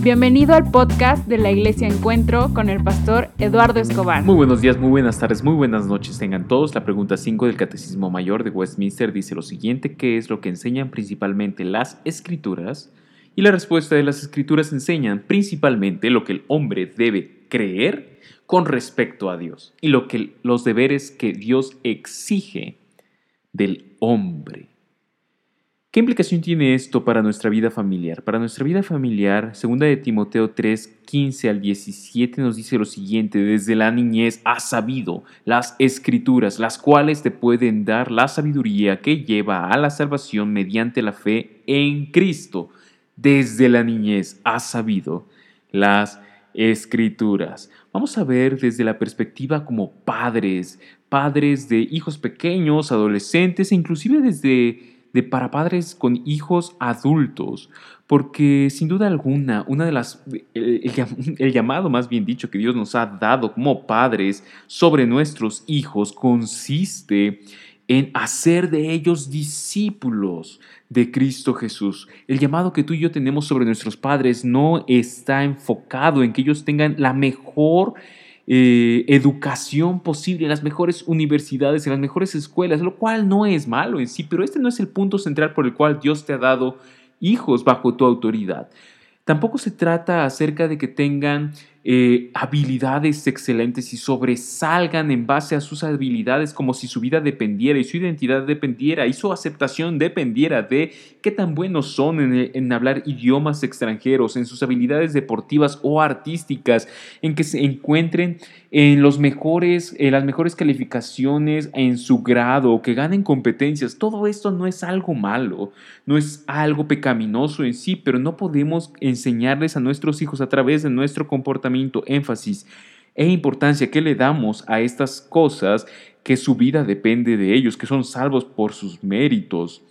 Bienvenido al podcast de la Iglesia Encuentro con el pastor Eduardo Escobar. Muy buenos días, muy buenas tardes, muy buenas noches tengan todos. La pregunta 5 del Catecismo Mayor de Westminster dice lo siguiente, ¿qué es lo que enseñan principalmente las escrituras? Y la respuesta de las escrituras enseñan principalmente lo que el hombre debe creer con respecto a Dios y lo que los deberes que Dios exige del hombre. ¿Qué implicación tiene esto para nuestra vida familiar? Para nuestra vida familiar, segunda de Timoteo 3, 15 al 17 nos dice lo siguiente, desde la niñez has sabido las escrituras, las cuales te pueden dar la sabiduría que lleva a la salvación mediante la fe en Cristo. Desde la niñez has sabido las escrituras. Vamos a ver desde la perspectiva como padres, padres de hijos pequeños, adolescentes e inclusive desde para padres con hijos adultos, porque sin duda alguna, una de las el, llamado más bien dicho que Dios nos ha dado como padres sobre nuestros hijos consiste en hacer de ellos discípulos de Cristo Jesús. El llamado que tú y yo tenemos sobre nuestros padres no está enfocado en que ellos tengan la mejor eh, educación posible en las mejores universidades, en las mejores escuelas, lo cual no es malo en sí, pero este no es el punto central por el cual Dios te ha dado hijos bajo tu autoridad. Tampoco se trata acerca de que tengan eh, habilidades excelentes y sobresalgan en base a sus habilidades como si su vida dependiera y su identidad dependiera y su aceptación dependiera de qué tan buenos son en, en hablar idiomas extranjeros, en sus habilidades deportivas o artísticas, en que se encuentren en los mejores, en las mejores calificaciones en su grado, que ganen competencias. Todo esto no es algo malo, no es algo pecaminoso en sí, pero no podemos enseñarles a nuestros hijos a través de nuestro comportamiento énfasis e importancia que le damos a estas cosas que su vida depende de ellos, que son salvos por sus méritos.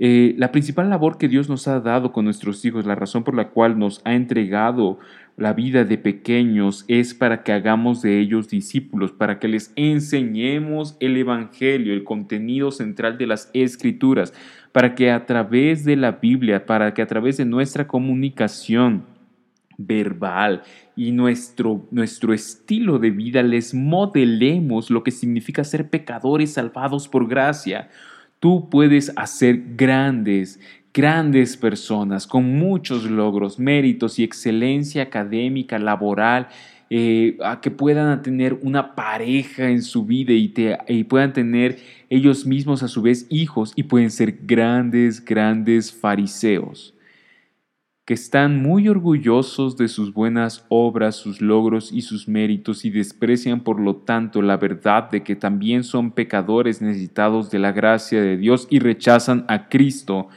Eh, la principal labor que Dios nos ha dado con nuestros hijos, la razón por la cual nos ha entregado la vida de pequeños es para que hagamos de ellos discípulos, para que les enseñemos el Evangelio, el contenido central de las Escrituras, para que a través de la Biblia, para que a través de nuestra comunicación, verbal y nuestro, nuestro estilo de vida les modelemos lo que significa ser pecadores salvados por gracia. Tú puedes hacer grandes, grandes personas con muchos logros, méritos y excelencia académica, laboral, eh, a que puedan tener una pareja en su vida y, y puedan tener ellos mismos a su vez hijos y pueden ser grandes, grandes fariseos que están muy orgullosos de sus buenas obras, sus logros y sus méritos y desprecian por lo tanto la verdad de que también son pecadores necesitados de la gracia de Dios y rechazan a Cristo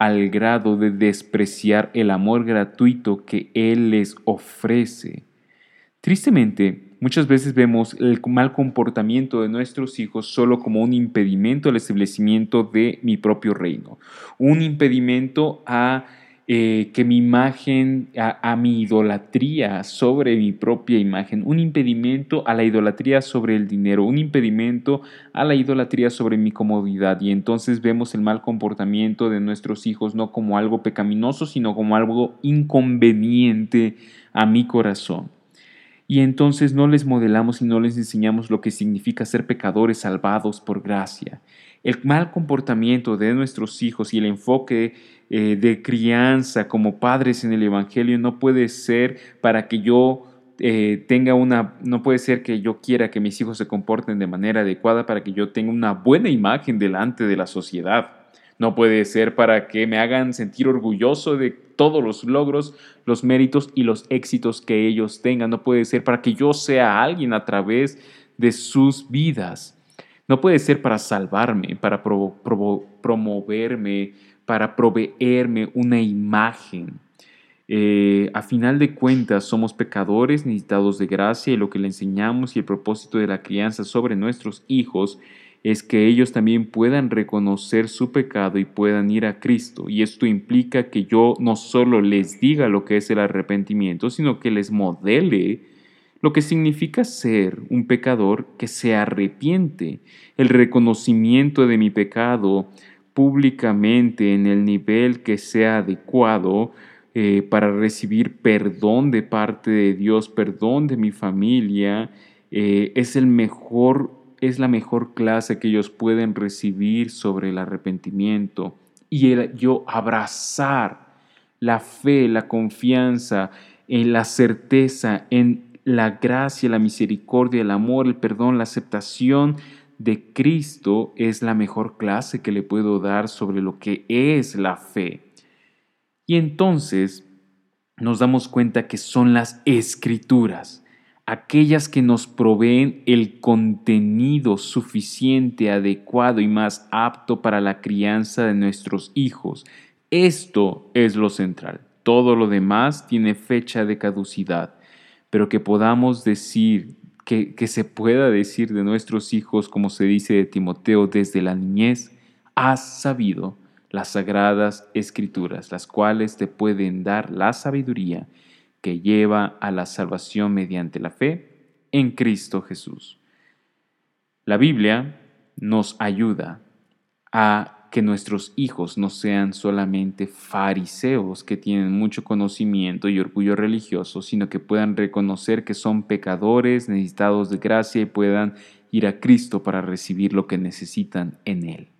al grado de despreciar el amor gratuito que Él les ofrece. Tristemente, muchas veces vemos el mal comportamiento de nuestros hijos solo como un impedimento al establecimiento de mi propio reino, un impedimento a eh, que mi imagen, a, mi idolatría sobre mi propia imagen, un impedimento a la idolatría sobre el dinero, un impedimento a la idolatría sobre mi comodidad. Y entonces vemos el mal comportamiento de nuestros hijos no como algo pecaminoso, sino como algo inconveniente a mi corazón. Y entonces no les modelamos y no les enseñamos lo que significa ser pecadores salvados por gracia. El mal comportamiento de nuestros hijos y el enfoque eh, de crianza como padres en el Evangelio no puede ser para que yo eh, tenga una, no puede ser que yo quiera que mis hijos se comporten de manera adecuada para que yo tenga una buena imagen delante de la sociedad. No puede ser para que me hagan sentir orgulloso de todos los logros, los méritos y los éxitos que ellos tengan. No puede ser para que yo sea alguien a través de sus vidas. No puede ser para salvarme, para promoverme, para proveerme una imagen. Eh, a final de cuentas, somos pecadores necesitados de gracia y lo que le enseñamos y el propósito de la crianza sobre nuestros hijos es que ellos también puedan reconocer su pecado y puedan ir a Cristo. Y esto implica que yo no solo les diga lo que es el arrepentimiento, sino que les modele lo que significa ser un pecador que se arrepiente. El reconocimiento de mi pecado públicamente en el nivel que sea adecuado eh, para recibir perdón de parte de Dios, perdón de mi familia, eh, es el mejor, es la mejor clase que ellos pueden recibir sobre el arrepentimiento y yo abrazar la fe, la confianza, en la certeza, en la gracia, la misericordia, el amor, el perdón, la aceptación de Cristo es la mejor clase que le puedo dar sobre lo que es la fe. Y entonces nos damos cuenta que son las escrituras, aquellas que nos proveen el contenido suficiente, adecuado y más apto para la crianza de nuestros hijos. Esto es lo central. Todo lo demás tiene fecha de caducidad, pero que podamos decir, que, que se pueda decir de nuestros hijos, como se dice de Timoteo desde la niñez, has sabido las sagradas escrituras, las cuales te pueden dar la sabiduría que lleva a la salvación mediante la fe en Cristo Jesús. La Biblia nos ayuda a que nuestros hijos no sean solamente fariseos que tienen mucho conocimiento y orgullo religioso, sino que puedan reconocer que son pecadores necesitados de gracia y puedan ir a Cristo para recibir lo que necesitan en Él.